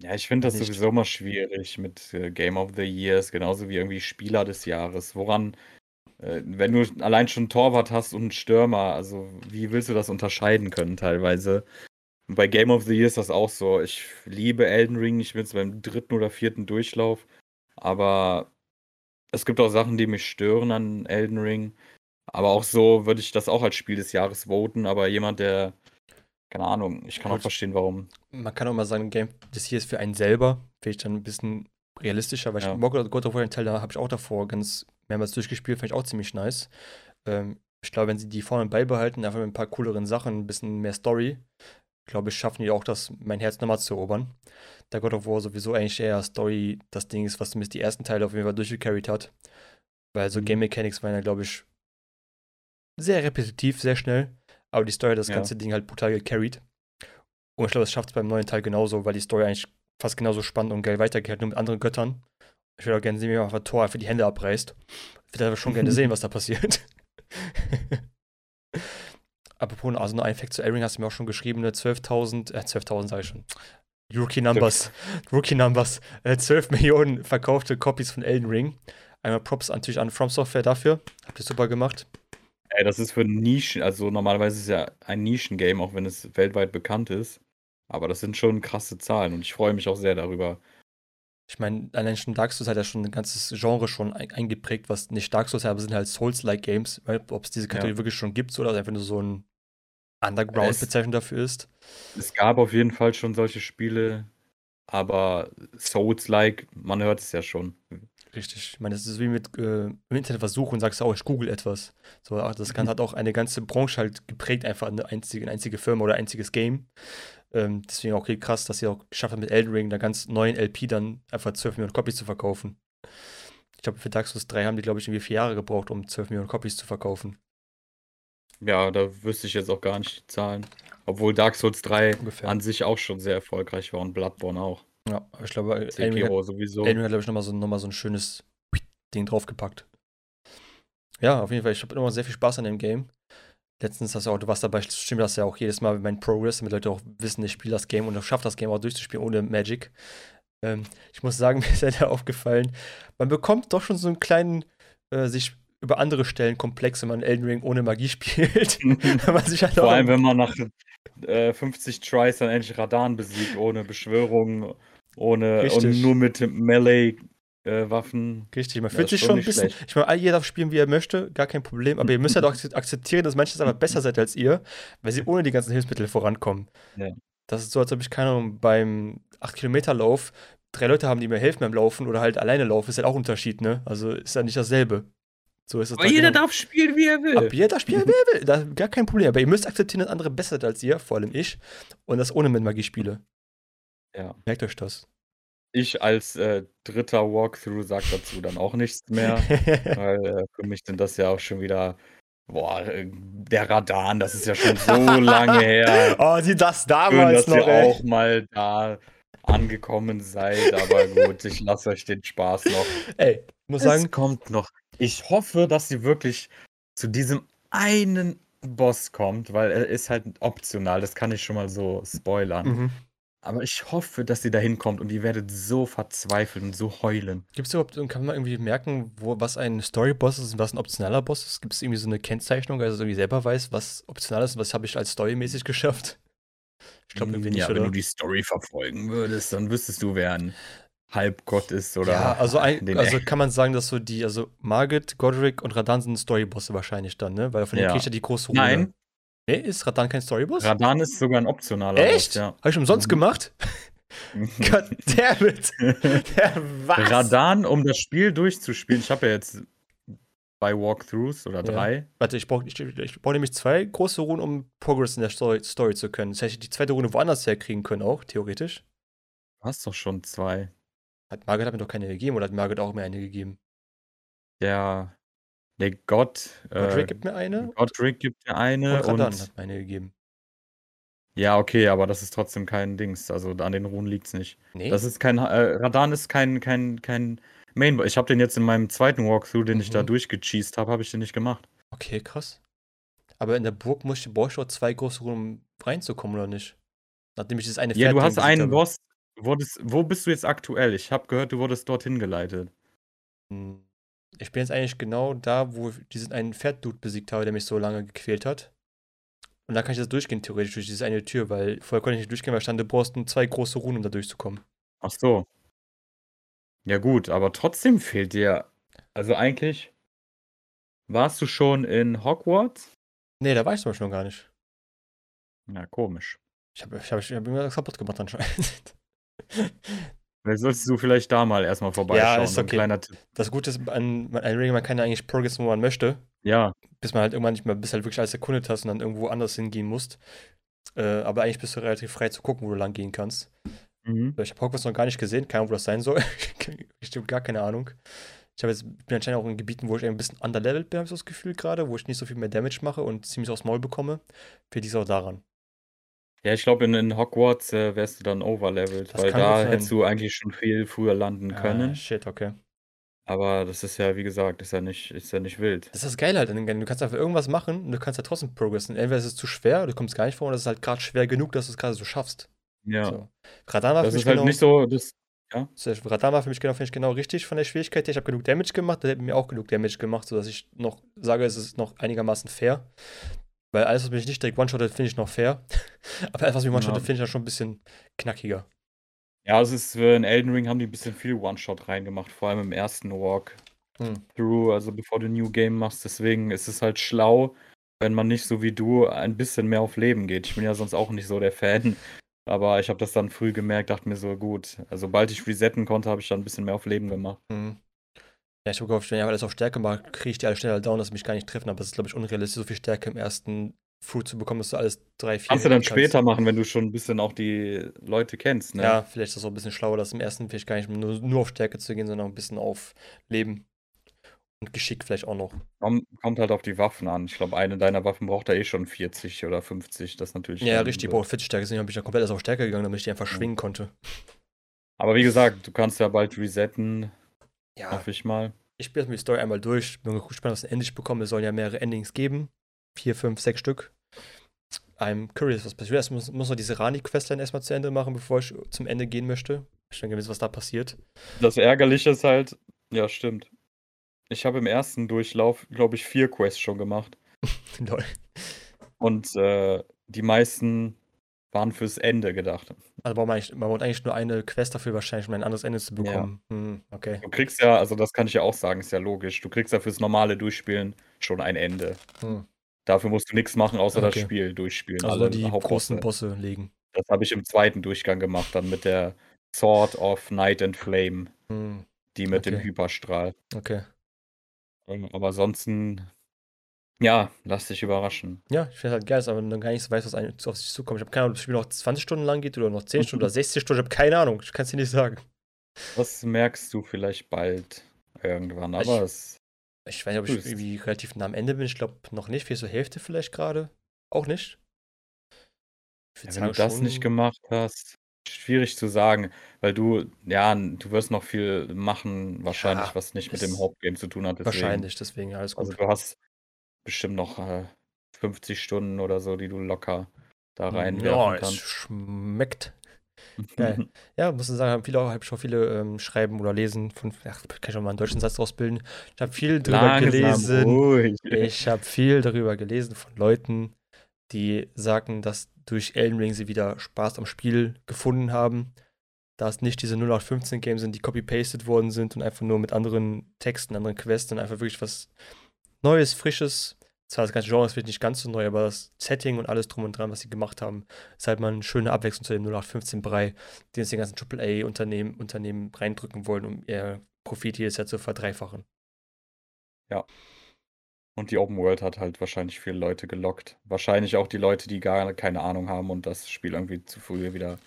Ja, ich finde das Nicht. sowieso immer schwierig mit äh, Game of the Years, genauso wie irgendwie Spieler des Jahres. Woran äh, wenn du allein schon einen Torwart hast und einen Stürmer, also wie willst du das unterscheiden können teilweise? Und bei Game of the Year ist das auch so. Ich liebe Elden Ring, ich bin jetzt beim dritten oder vierten Durchlauf, aber es gibt auch Sachen, die mich stören an Elden Ring. Aber auch so würde ich das auch als Spiel des Jahres voten, aber jemand, der, keine Ahnung, ich kann auch verstehen, warum. Man kann auch mal sagen, Game, das hier ist für einen selber, vielleicht dann ein bisschen realistischer, weil ja. ich God of War den Teil da habe ich auch davor ganz mehrmals durchgespielt, fand ich auch ziemlich nice. Ähm, ich glaube, wenn sie die vorne beibehalten, einfach mit ein paar cooleren Sachen, ein bisschen mehr Story, glaube ich, schaffen die auch das, mein Herz nochmal zu erobern. Da God of War sowieso eigentlich eher Story das Ding ist, was zumindest die ersten Teile auf jeden Fall durchgecarried hat. Weil so mhm. Game Mechanics waren ja, glaube ich, sehr repetitiv, sehr schnell. Aber die Story hat das ja. ganze Ding halt brutal gecarried. Und ich glaube, das schafft es beim neuen Teil genauso, weil die Story eigentlich fast genauso spannend und geil weitergeht, nur mit anderen Göttern. Ich würde auch gerne sehen, wie man einfach Thor einfach die Hände abreißt. Ich würde aber schon gerne sehen, was da passiert. Apropos, also nur ein Fact zu Airing hast du mir auch schon geschrieben, 12.000, ne, äh, 12.000 sage ich schon. Rookie Numbers, Rookie Numbers, äh, 12 Millionen verkaufte Copies von Elden Ring. Einmal Props natürlich an From Software dafür. Habt ihr super gemacht. Ey, das ist für Nischen, also normalerweise ist es ja ein Nischengame, auch wenn es weltweit bekannt ist. Aber das sind schon krasse Zahlen und ich freue mich auch sehr darüber. Ich meine, allein schon Dark Souls hat ja schon ein ganzes Genre schon eingeprägt, was nicht Dark Souls, aber sind halt Souls-like Games, ob es diese Kategorie ja. wirklich schon gibt oder einfach nur so ein Underground-Bezeichnung dafür ist. Es gab auf jeden Fall schon solche Spiele, aber Souls-like, man hört es ja schon. Richtig. Ich meine, das ist wie mit äh, im Internet was suchen und sagst, oh, ich google etwas. So, das kann, hat auch eine ganze Branche halt geprägt, einfach eine einzige, eine einzige Firma oder ein einziges Game. Ähm, deswegen auch okay, krass, dass sie auch geschafft haben, mit Elden Ring einer ganz neuen LP dann einfach 12 Millionen Copies zu verkaufen. Ich glaube, für Dark Souls 3 haben die, glaube ich, irgendwie vier Jahre gebraucht, um 12 Millionen Copies zu verkaufen. Ja, da wüsste ich jetzt auch gar nicht die Zahlen. Obwohl Dark Souls 3 Ungefähr. an sich auch schon sehr erfolgreich war und Bloodborne auch. Ja, ich glaube, Elden hat, sowieso. Elden hat, glaube ich, nochmal so, noch so ein schönes Ding draufgepackt. Ja, auf jeden Fall. Ich habe immer sehr viel Spaß an dem Game letztens hast du auch, du warst dabei, stimmt das ja auch jedes Mal mein Progress, damit Leute auch wissen, ich spiele das Game und schaffe das Game auch durchzuspielen ohne Magic. Ähm, ich muss sagen, mir ist ja da aufgefallen, man bekommt doch schon so einen kleinen, äh, sich über andere Stellen komplex, wenn man Elden Ring ohne Magie spielt. halt Vor allem, wenn man nach äh, 50 Tries dann endlich Radan besiegt, ohne Beschwörung, ohne Richtig. und nur mit Melee äh, Waffen. Richtig, man fühlt sich schon ein bisschen. Schlecht. Ich meine, jeder darf spielen, wie er möchte, gar kein Problem. Aber ihr müsst ja doch akzeptieren, dass manche einfach besser seid als ihr, weil sie ohne die ganzen Hilfsmittel vorankommen. Ja. Das ist so, als ob ich, keine Ahnung, beim 8-Kilometer-Lauf drei Leute haben, die mir helfen beim Laufen oder halt alleine laufen, ist halt auch ein Unterschied, ne? Also ist ja nicht dasselbe. So ist es. Aber jeder genau. darf spielen, wie er will. Aber jeder darf spielen, wie er will. Da, gar kein Problem. Aber ihr müsst akzeptieren, dass andere besser sind als ihr, vor allem ich. Und das ohne mit Magie spiele. Ja. Merkt euch das ich als äh, dritter Walkthrough sag dazu dann auch nichts mehr. weil äh, für mich sind das ja auch schon wieder. Boah, äh, der Radan, das ist ja schon so lange her. Oh, sie das damals Schön, dass noch, ihr ey. auch mal da angekommen seid, aber gut, ich lasse euch den Spaß noch. Ey, muss sagen, es kommt noch. Ich hoffe, dass sie wirklich zu diesem einen Boss kommt, weil er ist halt optional, das kann ich schon mal so spoilern. Mhm. Aber ich hoffe, dass ihr da hinkommt und ihr werdet so verzweifeln und so heulen. Gibt es überhaupt, kann man irgendwie merken, wo, was ein Story-Boss ist und was ein optionaler Boss ist? Gibt es irgendwie so eine Kennzeichnung, also irgendwie selber weiß, was optional ist und was habe ich als storymäßig geschafft? Ich glaube irgendwie nicht, ja, wenn du die Story verfolgen würdest, dann wüsstest du, wer ein Halbgott ist oder. Ja, also, ein, also kann man sagen, dass so die, also Margit, Godric und Radan sind Storybosse wahrscheinlich dann, ne? Weil von den ja. kriegt ja die große Rune. Nein, Nee, ist Radan kein Storyboss? Radan ist sogar ein optionaler Echt? Boss, ja. Hab ich umsonst mhm. gemacht? Gott dammit. Der was? Radan, um das Spiel durchzuspielen. Ich habe ja jetzt zwei Walkthroughs oder drei. Ja. Warte, ich brauche ich, ich brauch nämlich zwei große Runen, um Progress in der Story, Story zu können. Das heißt, ich die zweite Rune woanders herkriegen können, auch, theoretisch. Du hast doch schon zwei. Hat Margaret hat mir doch keine gegeben oder hat Margaret auch mir eine gegeben? Ja, der Gott. Godric äh, gibt mir eine. Godric gibt mir eine. Und Radan hat mir eine gegeben. Ja, okay, aber das ist trotzdem kein Dings. Also an den Runen liegt es nicht. Nee. Das ist kein. Äh, Radan ist kein, kein, kein Main. Ich habe den jetzt in meinem zweiten Walkthrough, den mhm. ich da mhm. durchgecheased habe, habe ich den nicht gemacht. Okay, krass. Aber in der Burg muss ich, brauche ich auch zwei große Runen, um reinzukommen, oder nicht? Nachdem ich das eine Ja, du hast einen habe. Boss. Wurdest, wo bist du jetzt aktuell? Ich habe gehört, du wurdest dorthin geleitet. Hm. Ich bin jetzt eigentlich genau da, wo ich diesen einen Pferd-Dude besiegt habe, der mich so lange gequält hat. Und dann kann ich das durchgehen, theoretisch, durch diese eine Tür, weil vorher konnte ich nicht durchgehen, weil stand, du brauchst nur zwei große Runen, um da durchzukommen. Ach so. Ja gut, aber trotzdem fehlt dir also eigentlich warst du schon in Hogwarts? Nee, da war ich zum Beispiel noch gar nicht. Ja, komisch. Ich habe ich hab, ich hab irgendwas kaputt gemacht anscheinend. Vielleicht solltest du vielleicht da mal erstmal vorbeischauen. Ja, ist okay. Das Gute ist, an, an Ring, man kann ja eigentlich progressen, wo man möchte, Ja, bis man halt irgendwann nicht mehr, bis halt wirklich alles erkundet hast und dann irgendwo anders hingehen musst. Äh, aber eigentlich bist du relativ frei zu gucken, wo du lang gehen kannst. mhm. Ich habe Hogwarts noch gar nicht gesehen, keine Ahnung, wo das sein soll. ich habe gar keine Ahnung. Ich habe jetzt, bin anscheinend auch in Gebieten, wo ich ein bisschen underlevelt bin, habe ich das Gefühl gerade, wo ich nicht so viel mehr Damage mache und ziemlich aufs Maul bekomme. Für dies auch daran. Ja ich glaube, in, in Hogwarts äh, wärst du dann overlevelt, Das weil da hättest du eigentlich schon viel früher landen Ah, können. shit, okay. Aber das ist ja, wie gesagt, ist ja nicht, ist ja nicht wild. Das ist das Geile halt an den Game. Du kannst einfach irgendwas machen und du kannst ja trotzdem progressen. Entweder ist es zu schwer, du kommst gar nicht vor, oder es ist halt gerade schwer genug, dass du es gerade so schaffst. Ja. So. Radan war Das für mich ist halt genau, nicht so, das, Radan war für mich genau, ich genau richtig von der Schwierigkeit her. Ich habe genug Damage gemacht, der hat mir auch genug Damage gemacht, sodass ich noch sage, es ist noch einigermaßen fair. Weil alles, was mich nicht direkt one-shottet, finde ich noch fair. Aber alles, was mich one-shottet, Ja. finde ich dann schon ein bisschen knackiger. ja, es ist, äh, in Elden Ring haben die ein bisschen viel One-Shot reingemacht, vor allem im ersten Walk. Hm. through, also bevor du New Game machst. Deswegen ist es halt schlau, wenn man nicht so wie du ein bisschen mehr auf Leben geht. Ich bin ja sonst auch nicht so der Fan. Aber ich habe das dann früh gemerkt, dachte mir so, gut. Also, sobald ich resetten konnte, habe ich dann ein bisschen mehr auf Leben gemacht. Mhm. Ja, ich habe gehofft, wenn ich alles auf Stärke mache, kriege ich die alle schneller down, dass sie mich gar nicht treffen. Aber es ist, glaube ich, unrealistisch, so viel Stärke im ersten Fruit zu bekommen, dass du alles drei, vier Kannst du dann hitten später machen, wenn du schon ein bisschen auch die Leute kennst, ne? Ja, vielleicht ist das auch ein bisschen schlauer, das im ersten vielleicht gar nicht nur, nur auf Stärke zu gehen, sondern auch ein bisschen auf Leben. Und Geschick vielleicht auch noch. Komm, kommt halt auf die Waffen an. Ich glaube, eine deiner Waffen braucht da eh schon 40 oder 50. Das ist natürlich. Ja, richtig, braucht 40 Stärke, deswegen bin ich ja komplett erst auf Stärke gegangen, damit ich die einfach Ja. schwingen konnte. Aber wie gesagt, du kannst ja bald resetten, Ja, hoffe ich mal. ich spiele jetzt die Story einmal durch. Bin gespannt, was ich endlich bekomme. Es sollen ja mehrere Endings geben. Vier, fünf, sechs Stück. I'm curious, was passiert. Ich muss, muss noch diese Rani-Questline erstmal zu Ende machen, bevor ich zum Ende gehen möchte. Ich denke, wissen, was da passiert. Das Ärgerliche ist halt, ja, stimmt. Ich habe im ersten Durchlauf, glaube ich, vier Quests schon gemacht. Lol. Und äh, die meisten waren fürs Ende gedacht. Also braucht man, eigentlich, man braucht eigentlich nur eine Quest dafür, wahrscheinlich, um ein anderes Ende zu bekommen. Hm, okay. Du kriegst ja, also das kann ich ja auch sagen, ist ja logisch. Du kriegst ja fürs normale Durchspielen schon ein Ende. Hm. Dafür musst du nichts machen, außer das Okay. Spiel durchspielen. Also alle die großen Bosse legen. Das habe ich im zweiten Durchgang gemacht, dann mit der Sword of Night and Flame, Hm, die mit dem Okay. Hyperstrahl. okay. Ähm, Aber ansonsten, ja, lass dich überraschen. Ja, ich finde halt geil, man dann gar nicht so weiß, was einem auf sich zukommt. Ich habe keine Ahnung, ob das Spiel noch 20 Stunden lang geht oder noch 10 Stunden oder 60 Stunden. Ich habe keine Ahnung. Ich kann es dir nicht sagen. Das merkst du vielleicht bald irgendwann, Ich- aber es. Ich weiß nicht, ob ich irgendwie relativ nah am Ende bin. Ich glaube noch nicht. Vielleicht so Hälfte vielleicht gerade. Auch nicht. Ich Ja, wenn du das nicht gemacht hast, schwierig zu sagen, weil du, ja, du wirst noch viel machen, wahrscheinlich, Ja, was nicht mit dem Hauptgame zu tun hat. Deswegen. Wahrscheinlich, deswegen alles gut. Also du hast bestimmt noch äh, 50 Stunden oder so, die du locker da reinwerfen ja, es kannst. schmeckt. Geil. Ja, muss ich sagen, haben viele, habe schon viele ähm, schreiben oder lesen von, ach, kann ich auch mal einen deutschen Satz rausbilden. Ich habe viel drüber Langsam, gelesen. ruhig. Ich habe viel darüber gelesen von Leuten, die sagen, dass durch Elden Ring sie wieder Spaß am Spiel gefunden haben. Da es nicht diese 0815 Games sind, die copy-pasted worden sind und einfach nur mit anderen Texten, anderen Quests und einfach wirklich was Neues, Frisches. Zwar das ganze Genre ist vielleicht nicht ganz so neu, aber das Setting und alles drum und dran, was sie gemacht haben, ist halt mal eine schöne Abwechslung zu dem 0815-Brei, den jetzt die ganzen AAA-Unternehmen Unternehmen reindrücken wollen, um ihr Profit jedes Jahr zu verdreifachen. Und die Open World hat halt wahrscheinlich viele Leute gelockt. Wahrscheinlich auch die Leute, die gar keine Ahnung haben und das Spiel irgendwie zu früh wieder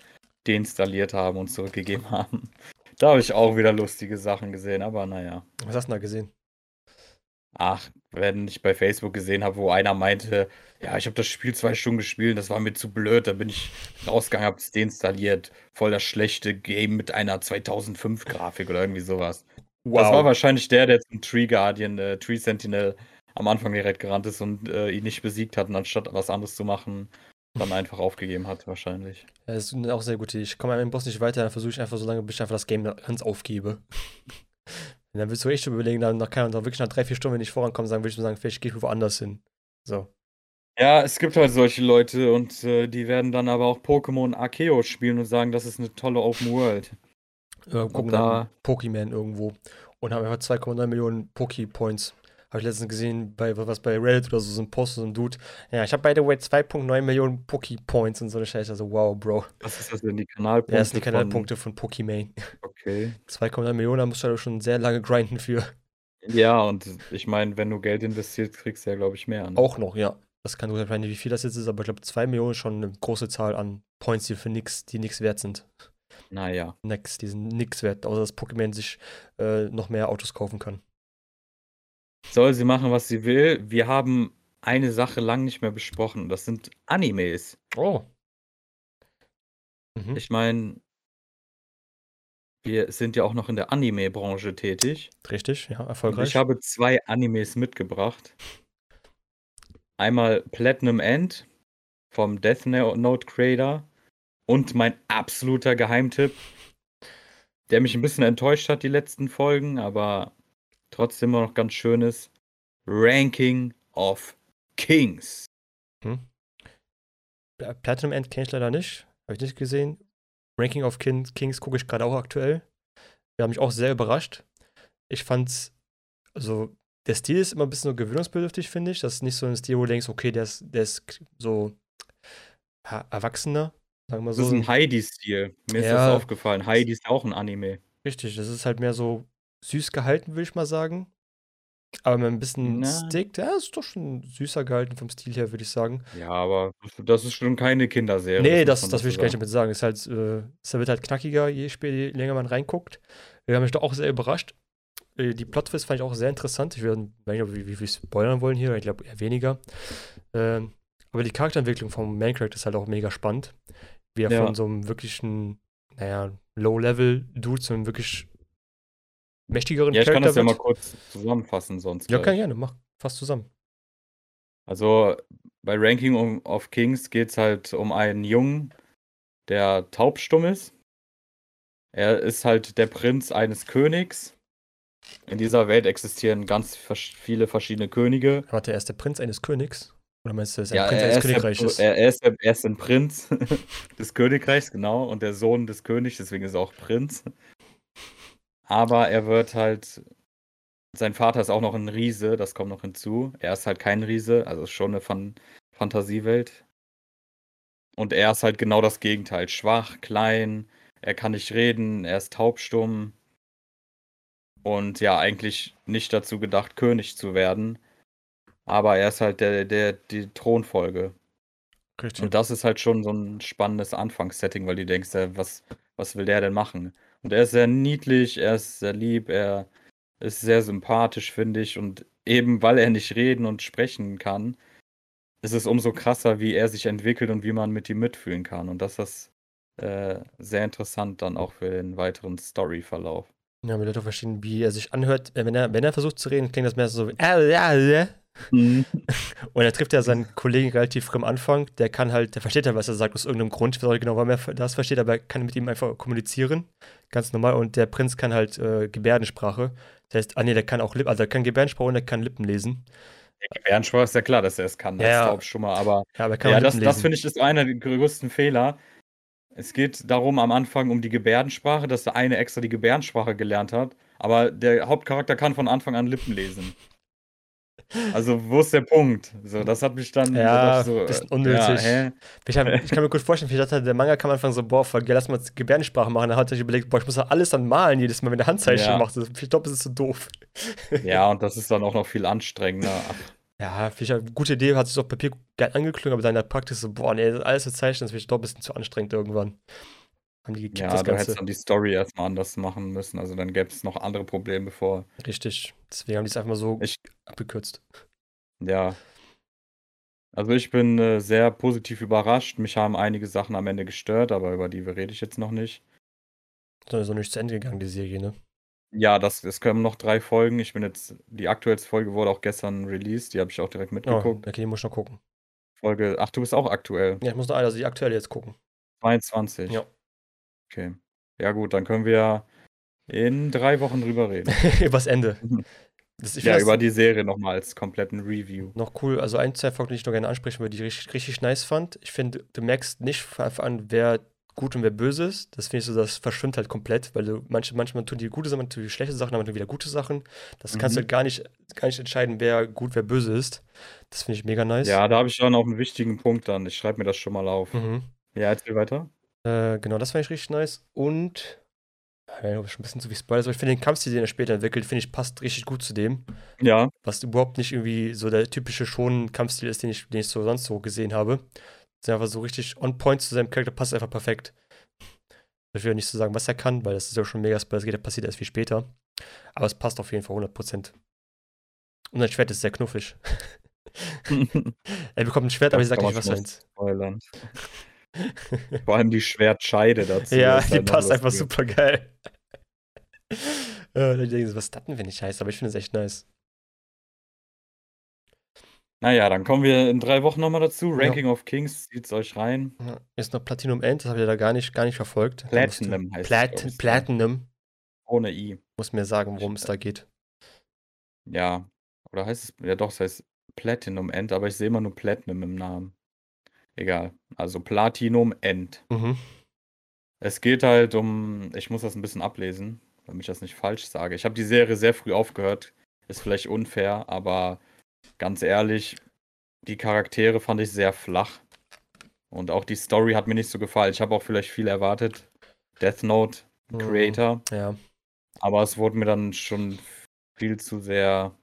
deinstalliert haben und zurückgegeben haben. Da habe ich auch wieder lustige Sachen gesehen, aber naja. Was hast du da gesehen? Ach, wenn ich bei Facebook gesehen habe, wo einer meinte, ja, ich habe das Spiel zwei Stunden gespielt, das war mir zu blöd, da bin ich rausgegangen, habe es deinstalliert. Voll das schlechte Game mit einer 2005-Grafik oder irgendwie sowas. Das war wahrscheinlich der, der zum Tree Guardian, äh, Tree Sentinel am Anfang direkt gerannt ist und äh, ihn nicht besiegt hat und anstatt was anderes zu machen, dann einfach aufgegeben hat, wahrscheinlich. Ja, das ist auch sehr gut. Ich komme an dem Boss nicht weiter, dann versuche ich einfach so lange, bis ich einfach das Game ganz aufgebe. Und dann willst du echt überlegen, dann nach, Ahnung, wirklich nach drei, vier Stunden, wenn ich vorankomme, sagen, würde ich mir sagen, vielleicht gehe ich woanders hin. So. Ja, es gibt halt solche Leute und äh, die werden dann aber auch Pokémon Arceus spielen und sagen, das ist eine tolle Open World. Äh, gucken da- Pokémon irgendwo und haben einfach 2,9 Millionen Poké-Points. Habe ich letztens gesehen, bei was bei Reddit oder so, so ein Post, so ein Dude. Ja, ich habe by the way 2,9 Millionen Poké-Points und so eine Scheiße. Also, wow, Bro. Was ist das denn, die Kanalpunkte? Ja, das sind die von- Kanalpunkte von Pokémon. Okay. 2,9 Millionen, da musst du halt schon sehr lange grinden für. Ja, und ich meine, wenn du Geld investierst, kriegst du ja, glaube ich, mehr. Ne? Auch noch, ja. Das kann gut sein, wie viel das jetzt ist, aber ich glaube, 2 Millionen ist schon eine große Zahl an Points, die für nix, die nichts wert sind. Naja. Nix, die sind nix wert, außer dass Pokémon sich äh, noch mehr Autos kaufen kann. Soll sie machen, was sie will. Wir haben eine Sache lang nicht mehr besprochen. Das sind Animes. Oh. Mhm. Ich meine, wir sind ja auch noch in der Anime-Branche tätig. Richtig, ja, Und erfolgreich. ich habe zwei Animes mitgebracht. Einmal Platinum End vom Death No- Note Creator und mein absoluter Geheimtipp, der mich ein bisschen enttäuscht hat, die letzten Folgen, aber trotzdem immer noch ganz schön ist. Ranking of Kings. Pla- Platinum End kenne ich leider nicht. Habe ich nicht gesehen. Ranking of Kin Kings gucke ich gerade auch aktuell. Wir haben mich auch sehr überrascht. Ich fand's, also der Stil ist immer ein bisschen so gewöhnungsbedürftig, finde ich. Das ist nicht so ein Stil, wo du denkst, okay, der ist, der ist so ja, erwachsener, sagen wir Das so. ist ein Heidi-Stil. Mir ist Ja. das aufgefallen. Heidi ist auch ein Anime. Richtig, das ist halt mehr so süß gehalten, würde ich mal sagen. Aber mit ein bisschen Na. Stick, ja, ist doch schon süßer gehalten vom Stil her, würde ich sagen. Ja, aber das ist schon keine Kinderserie. Nee, das, man das will ich gar nicht damit sagen. Es, halt, äh, es wird halt knackiger, je später, je länger man reinguckt. Wir haben mich doch auch sehr überrascht. Äh, Die Plot-Twist fand ich auch sehr interessant. Ich weiß nicht, ob wir wie viel spoilern wollen hier. Ich glaube eher weniger. Ähm, aber die Charakterentwicklung vom Main-Character ist halt auch mega spannend. Wie er Ja. von so einem wirklichen, naja, Low-Level-Dude zu einem wirklich mächtigeren Ja, ich kann das ja mal kurz zusammenfassen sonst. Ja, kann gerne, mach fast zusammen. Also bei Ranking of Kings geht es halt um einen Jungen, der taubstumm ist. Er ist halt der Prinz eines Königs. In dieser Welt existieren ganz viele verschiedene Könige. Warte, er ist der Prinz eines Königs? Oder meinst du, er ist ein Ja, Prinz er eines ist, der, Königreiches? er, er, ist der, er ist ein Prinz des Königreichs, genau, und der Sohn des Königs, deswegen ist er auch Prinz. Aber er wird halt. Sein Vater ist auch noch ein Riese, das kommt noch hinzu. Er ist halt kein Riese, also ist schon eine Fan Fantasiewelt. Und er ist halt genau das Gegenteil. Schwach, klein, er kann nicht reden, er ist taubstumm. Und ja, eigentlich nicht dazu gedacht, König zu werden. Aber er ist halt der, der, die Thronfolge. Richtig. Und das ist halt schon so ein spannendes Anfangssetting, weil du denkst, was, was will der denn machen? Und er ist sehr niedlich, er ist sehr lieb, er ist sehr sympathisch, finde ich. Und eben weil er nicht reden und sprechen kann, ist es umso krasser, wie er sich entwickelt und wie man mit ihm mitfühlen kann. Und das ist äh, sehr interessant dann auch für den weiteren Storyverlauf. Ja, mir Leute auch verstehen, wie er sich anhört. Äh, Wenn er, wenn er versucht zu reden, klingt das mehr so wie. "Äh, ja, ja." Und er trifft ja seinen Kollegen relativ früh am Anfang. Der kann halt, der versteht ja, was er sagt, aus irgendeinem Grund. Ich weiß auch nicht genau, warum er das versteht, aber er kann mit ihm einfach kommunizieren. Ganz normal. Und der Prinz kann halt äh, Gebärdensprache. Das heißt, ah nee, der kann auch Lippen, also er kann Gebärdensprache und er kann Lippen lesen. Gebärdensprache ist ja klar, dass er es kann, Ja, als ja. Taubstummer, aber Ja, aber er kann Ja, das, das finde ich ist einer der größten Fehler. Es geht darum am Anfang um die Gebärdensprache, dass der eine extra die Gebärdensprache gelernt hat, aber der Hauptcharakter kann von Anfang an Lippen lesen. Also, wo ist der Punkt? So, das hat mich dann Ja, so, bisschen äh, unnötig. Ja? Ich, hab, ich kann mir gut vorstellen, vielleicht dachte der Manga kam am Anfang so, boah, voll geil, lass mal Gebärdensprache machen. Dann hat er sich überlegt, boah, ich muss ja alles dann malen, jedes Mal, wenn der Handzeichen Ja. macht. Ich glaube, das ist so doof. Ja, und das ist dann auch noch viel anstrengender. Ja, vielleicht eine gute Idee, hat sich auf Papier geil angeklungen, aber dann in der Praxis so, boah, nee, das alles zu zeichnen, das wird doch ein bisschen zu anstrengend irgendwann. Haben die gekippt, ja, du hättest dann die Story erstmal anders machen müssen. Also dann gäbe es noch andere Probleme bevor. Richtig. Deswegen haben die es einfach mal so Ich- abgekürzt. Ja. Also ich bin äh, sehr positiv überrascht. Mich haben einige Sachen am Ende gestört, aber über die rede ich jetzt noch nicht. Sondern so nicht zu Ende gegangen, die Serie, ne? Ja, das, es kommen noch drei Folgen. Ich bin jetzt, die aktuellste Folge wurde auch gestern released, die habe ich auch direkt Oh, mitgeguckt. okay, die muss ich noch gucken. Folge, ach, du bist auch aktuell. Ja, ich muss noch also die aktuelle jetzt gucken. 22. Ja. Okay. Ja, gut, dann können wir in drei Wochen drüber reden. Übers Ende. Das, ja, über die Serie nochmal als kompletten Review. Noch cool. Also ein, zwei Faktoren, die ich noch gerne ansprechen würde, die ich richtig, richtig nice fand. Ich finde, du merkst nicht an, wer gut und wer böse ist. Das finde ich so, das verschwimmt halt komplett, weil du manche, manchmal tun die gute Sachen, manchmal tun die schlechte Sachen, aber wieder gute Sachen. Das mhm. kannst du halt gar nicht, gar nicht entscheiden, wer gut, wer böse ist. Das finde ich mega nice. Ja, da habe ich dann auch einen wichtigen Punkt dann. Ich schreibe mir das schon mal auf. Mhm. Ja, erzähl weiter. Äh, genau, das fand ich richtig nice. Und ja, schon ein bisschen zu viel Spoilers, aber ich finde den Kampfstil, den er später entwickelt, finde ich, passt richtig gut zu dem. Ja. Was überhaupt nicht irgendwie so der typische schon Kampfstil ist, den ich, den ich so sonst so gesehen habe. Das ist einfach so richtig on point zu seinem Charakter, passt einfach perfekt. Ich will ja nicht so sagen, was er kann, weil das ist ja schon mega Spoilers, das passiert erst viel später. Aber es passt auf jeden Fall 100%. Und sein Schwert ist sehr knuffig. er bekommt ein Schwert, aber ich sag nicht, was er ist. Vor allem die Schwertscheide dazu. Ja, die halt passt einfach super geil. dann denken was ist das denn, wenn ich heiße? Aber ich finde es echt nice. Naja, dann kommen wir in drei Wochen nochmal dazu. Ranking ja. of Kings, zieht's euch rein. Ja, ist noch Platinum End, das habe ich da gar nicht, gar nicht verfolgt. Platinum heißt Plat es. Ne? Platinum. Ohne I. Muss mir sagen, worum es da geht. Ja, oder heißt es, ja doch, es heißt Platinum End, aber ich sehe immer nur Platinum im Namen. Egal. Also Platinum End. Mhm. Es geht halt um, ich muss das ein bisschen ablesen, damit ich das nicht falsch sage. Ich habe die Serie sehr früh aufgehört. Ist vielleicht unfair, aber ganz ehrlich, die Charaktere fand ich sehr flach. Und auch die Story hat mir nicht so gefallen. Ich habe auch vielleicht viel erwartet. Death Note. Creator. Mhm, ja. Aber es wurde mir dann schon viel zu sehr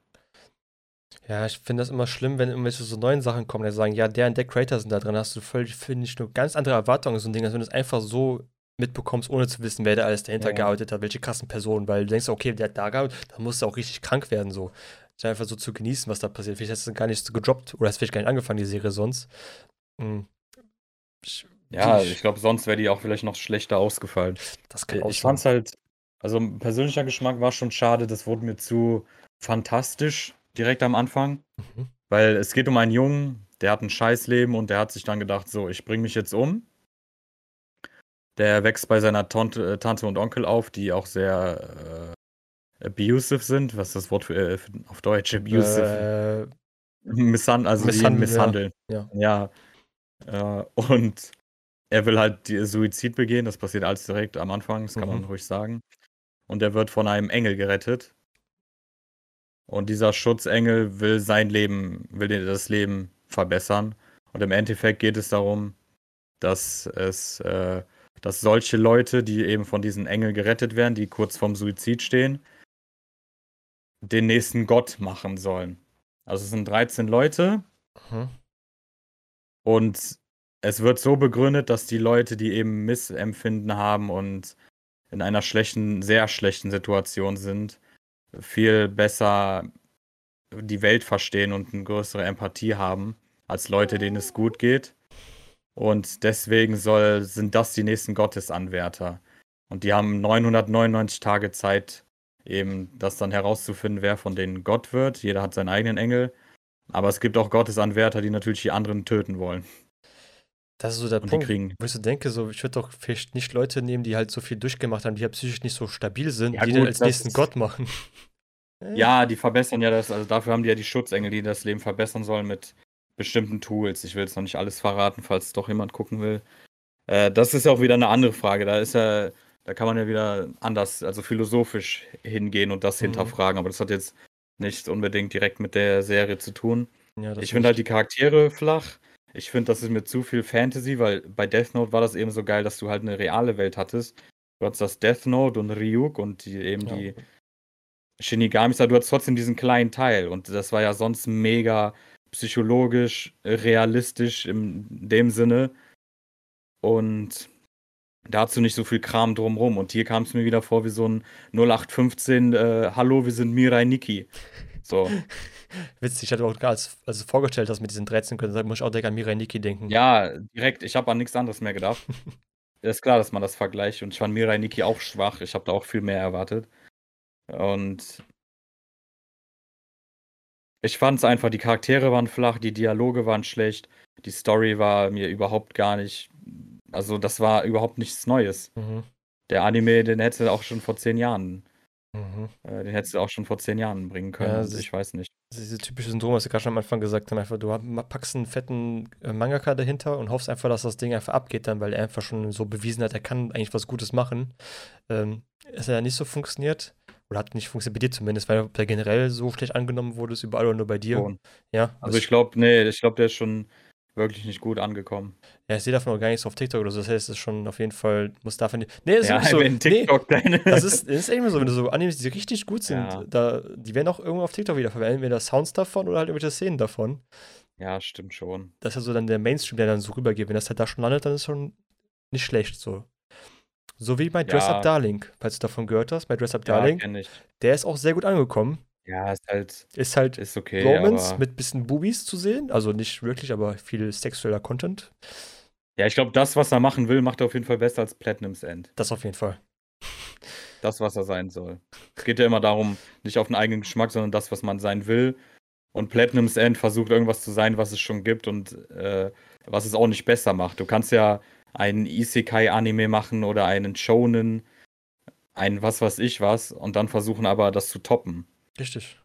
ja, ich finde das immer schlimm, wenn irgendwelche so neuen Sachen kommen, die sagen, ja, der und der Creator sind da drin, hast du völlig, finde ich, nur ganz andere Erwartungen, so ein Ding, als wenn du es einfach so mitbekommst, ohne zu wissen, wer da alles dahinter ja. gearbeitet hat, welche krassen Personen, weil du denkst, okay, der hat da gearbeitet, dann musst du auch richtig krank werden, so. Einfach so zu genießen, was da passiert. Vielleicht hast du gar nicht gedroppt oder hast vielleicht gar nicht angefangen, die Serie sonst. Hm. Ich, ja, ich, ich glaube, sonst wäre die auch vielleicht noch schlechter ausgefallen. Das kann auch Ich fand es halt, also persönlicher Geschmack war schon schade, das wurde mir zu fantastisch direkt am Anfang. Mhm. Weil es geht um einen Jungen, der hat ein Scheißleben und der hat sich dann gedacht, so, ich bringe mich jetzt um. Der wächst bei seiner Tante, äh, Tante und Onkel auf, die auch sehr äh, abusive sind. Was ist das Wort für, äh, für auf Deutsch? Abusive. Äh, Missan also misshandeln. misshandeln. Ja. ja. ja. Äh, und er will halt Suizid begehen. Das passiert alles direkt am Anfang, das kann mhm. man ruhig sagen. Und er wird von einem Engel gerettet. Und dieser Schutzengel will sein Leben, will das Leben verbessern. Und im Endeffekt geht es darum, dass es, äh, dass solche Leute, die eben von diesen Engeln gerettet werden, die kurz vorm Suizid stehen, den nächsten Gott machen sollen. Also es sind 13 Leute. Mhm. Und es wird so begründet, dass die Leute, die eben Missempfinden haben und in einer schlechten, sehr schlechten Situation sind, viel besser die Welt verstehen und eine größere Empathie haben als Leute, denen es gut geht. Und deswegen soll, sind das die nächsten Gottesanwärter. Und die haben 999 Tage Zeit, eben das dann herauszufinden, wer von denen Gott wird. Jeder hat seinen eigenen Engel. Aber es gibt auch Gottesanwärter, die natürlich die anderen töten wollen. Das ist so der und Punkt, wo ich so denke, so, ich würde doch vielleicht nicht Leute nehmen, die halt so viel durchgemacht haben, die ja halt psychisch nicht so stabil sind, ja, die gut, als nächsten Gott machen. Ja, die verbessern ja das, also dafür haben die ja die Schutzengel, die das Leben verbessern sollen mit bestimmten Tools. Ich will jetzt noch nicht alles verraten, falls doch jemand gucken will. Äh, das ist ja auch wieder eine andere Frage. Da ist ja, da kann man ja wieder anders, also philosophisch hingehen und das mhm. hinterfragen, aber das hat jetzt nicht unbedingt direkt mit der Serie zu tun. Ja, ich finde halt die Charaktere flach. Ich finde, das ist mir zu viel Fantasy, weil bei Death Note war das eben so geil, dass du halt eine reale Welt hattest. Du hattest das Death Note und Ryuk und die, eben ja. die Shinigamis, du hattest trotzdem diesen kleinen Teil. Und das war ja sonst mega psychologisch, realistisch in dem Sinne. Und dazu nicht so viel Kram drumrum. Und hier kam es mir wieder vor wie so ein 0815, äh, Hallo, wir sind Mirai Niki. So. Witzig, ich hatte auch gerade, als, als du vorgestellt hast mit diesen 13 können, muss ich auch direkt an Mirai Niki denken. Ja, direkt, ich habe an nichts anderes mehr gedacht. ist klar, dass man das vergleicht. Und ich fand Mirai Niki auch schwach. Ich habe da auch viel mehr erwartet. Und ich fand es einfach, die Charaktere waren flach, die Dialoge waren schlecht, die Story war mir überhaupt gar nicht. Also, das war überhaupt nichts Neues. Mhm. Der Anime, den hättest du auch schon vor zehn Jahren, Mhm. äh, den hättest du auch schon vor zehn Jahren bringen können. Ja, also ich weiß nicht. Das ist dieses typische Syndrom, was wir gerade schon am Anfang gesagt haben. Einfach, du packst einen fetten äh, Mangaka dahinter und hoffst einfach, dass das Ding einfach abgeht dann, weil er einfach schon so bewiesen hat, er kann eigentlich was Gutes machen. Ähm, es hat ja nicht so funktioniert. Oder hat nicht funktioniert bei dir zumindest, weil der generell so schlecht angenommen wurde, ist überall oder nur bei dir. Schon. Ja, Also ich glaube, nee, ich glaube, der ist schon wirklich nicht gut angekommen. ja, ich sehe davon auch gar nichts auf TikTok oder so. Das heißt, es ist schon auf jeden Fall, muss davon. Nee, ist Ja, so. Nee, TikTok deine. das ist, das ist immer so, wenn du so Animes, die richtig gut sind, Ja. da, die werden auch irgendwo auf TikTok wieder verwendet. Entweder Sounds davon oder halt irgendwelche Szenen davon. ja, stimmt schon. Das ist ja so dann der Mainstream, der dann so rübergeht. Wenn das halt da schon landet, dann ist schon nicht schlecht so. So wie bei Dress Ja. Up Darling, falls du davon gehört hast. Bei Dress Up Ja, Darling, ich. der ist auch sehr gut angekommen. Ja, ist halt, Ist halt ist okay, Romance aber mit bisschen Boobies zu sehen. Also nicht wirklich, aber viel sexueller Content. ja, ich glaube, das, was er machen will, macht er auf jeden Fall besser als Platinum's End. Das auf jeden Fall. Das, was er sein soll. Es geht ja immer darum, nicht auf den eigenen Geschmack, sondern das, was man sein will. Und Platinum's End versucht irgendwas zu sein, was es schon gibt und äh, was es auch nicht besser macht. Du kannst ja einen Isekai-Anime machen oder einen Shonen, ein was weiß ich was, und dann versuchen aber das zu toppen. Richtig.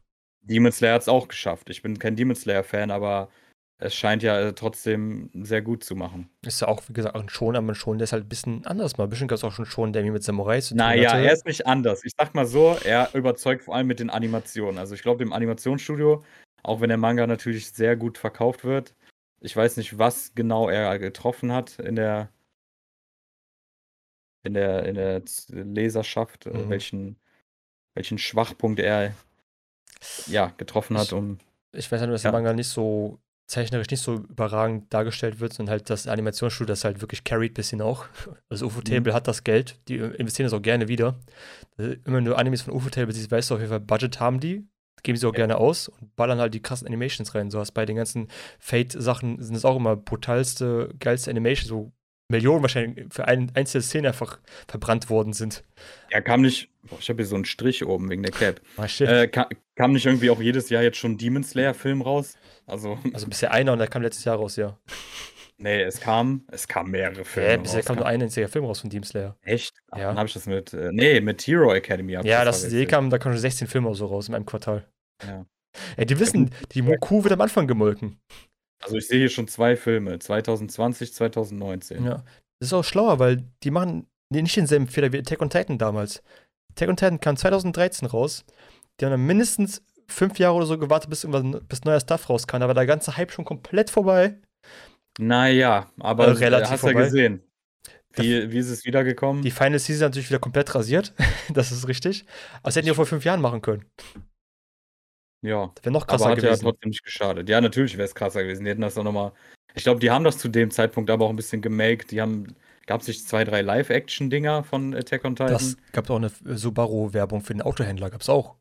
Demon Slayer hat es auch geschafft. Ich bin kein Demon Slayer-Fan, aber es scheint ja äh, trotzdem sehr gut zu machen. Ist ja auch, wie gesagt, ein Schon, aber ein Schon, der ist halt ein bisschen anders mal. Ein bisschen gab es auch schon Schon, der irgendwie mit Samurai zu tun Naja, hatte. er ist nicht anders. Ich sag mal so, er überzeugt vor allem mit den Animationen. Also ich glaube, dem Animationsstudio, auch wenn der Manga natürlich sehr gut verkauft wird, ich weiß nicht, was genau er getroffen hat in der in der, in der Leserschaft, äh, Mhm. welchen, welchen Schwachpunkt er ja, getroffen hat, Ich- um. Ich weiß ja nur, dass Ja. der Manga nicht so zeichnerisch nicht so überragend dargestellt wird, sondern halt das Animationsstudio das halt wirklich carried bisschen auch. Also UFO-Table Mhm. hat das Geld, die investieren das auch gerne wieder. Immer du Animes von UFO-Table siehst, weißt du auf jeden Fall, Budget haben die, geben sie auch Ja. gerne aus und ballern halt die krassen Animations rein. So hast bei den ganzen Fate-Sachen sind es auch immer brutalste, geilste Animations, so Millionen wahrscheinlich für ein, einzelne Szenen einfach verbrannt worden sind. Er kam nicht. Boah, ich habe hier so einen Strich oben wegen der Cap. Shit. Äh, ka kam nicht irgendwie auch jedes Jahr jetzt schon Demon Slayer-Film raus? Also, also bisher einer und der kam letztes Jahr raus, ja. nee, es kam, es kam mehrere Filme. Ja, bisher raus. kam nur ein einziger Film raus von Demon Slayer. Echt? Ach, Ja. Dann habe ich das mit. Äh, nee, mit Hero Academy. Ja, das, die verwechselt. kam, da kamen schon 16 Filme oder so raus in einem Quartal. Ja. Ey, die wissen, die Kuh wird am Anfang gemolken. Also ich sehe hier schon zwei Filme, 2020, 2019. Ja. Das ist auch schlauer, weil die machen nicht denselben Fehler wie Attack on Titan damals. Attack on Titan kam 2013 raus. Die haben dann mindestens fünf Jahre oder so gewartet, bis, bis neuer Stuff rauskam. Da war der ganze Hype schon komplett vorbei. Naja, aber Also relativ äh, hast vorbei. ja gesehen. Wie, wie ist es wiedergekommen? Die Final Season natürlich wieder komplett rasiert. das ist richtig. Aber das hätten die auch vor fünf Jahren machen können. ja. Das wäre noch Aber krasser hat ja trotzdem nicht geschadet. Ja, natürlich wäre es krasser gewesen. Die hätten das auch nochmal. Ich glaube, die haben das zu dem Zeitpunkt aber auch ein bisschen gemaked. Die haben. Gab es nicht zwei, drei Live-Action-Dinger von Attack on Titan? Das gab auch eine Subaru-Werbung für den Autohändler, gab es auch.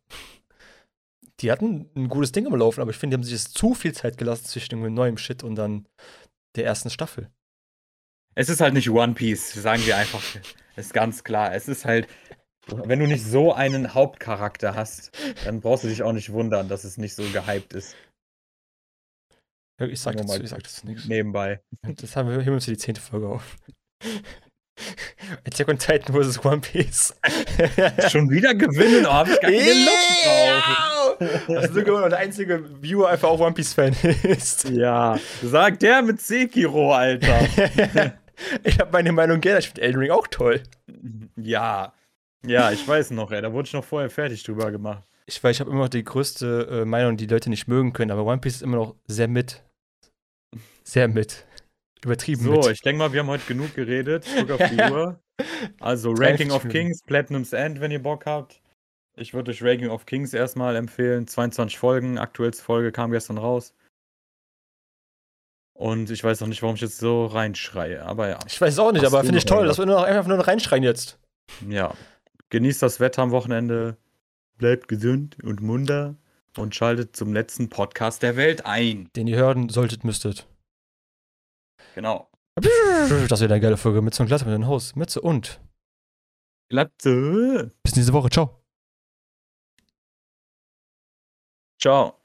Die hatten ein gutes Ding am Laufen, aber ich finde, die haben sich jetzt zu viel Zeit gelassen zwischen dem neuen Shit und dann der ersten Staffel. Es ist halt nicht One Piece, sagen wir einfach. ist ganz klar. Es ist halt. Wenn du nicht so einen Hauptcharakter hast, dann brauchst du dich auch nicht wundern, dass es nicht so gehypt ist. Ich sag dazu, ich sag dazu nichts. Nebenbei. Das haben wir, heben uns die zehnte Folge auf. Attack on Titan vs. One Piece. Schon wieder gewinnen, oh, hab ich gar keine Lust drauf. Yeah! Also sogar der einzige Viewer einfach auch One Piece-Fan ist. Ja, sagt der mit Sekiro, Alter. ich habe meine Meinung geändert. Ich finde Elden Ring auch toll. ja. Ja, ich weiß noch, ey. Da wurde ich noch vorher fertig drüber gemacht. Ich weiß, ich habe immer noch die größte äh, Meinung, die Leute nicht mögen können, aber One Piece ist immer noch sehr mit. Sehr mit. Übertrieben So, mit. ich denke mal, wir haben heute genug geredet. Ich gucke auf die Uhr. Also 43 Ranking of. Kings, Platinum's End, wenn ihr Bock habt. Ich würde euch Ranking of Kings erstmal empfehlen. 22 Folgen, aktuellste Folge kam gestern raus. Und ich weiß noch nicht, warum ich jetzt so reinschreie. Aber ja. Ich weiß auch nicht, Hast aber finde ich toll, dass wir nur noch einfach nur noch reinschreien jetzt. Ja. Genießt das Wetter am Wochenende. Bleibt gesund und munter. Und schaltet zum letzten Podcast der Welt ein. Den ihr hören solltet, müsstet. Genau. Das wird eine geile Folge mit so einem Glatze mit dem Haus. Mütze und Glatze. bis nächste Woche. Ciao. Ciao.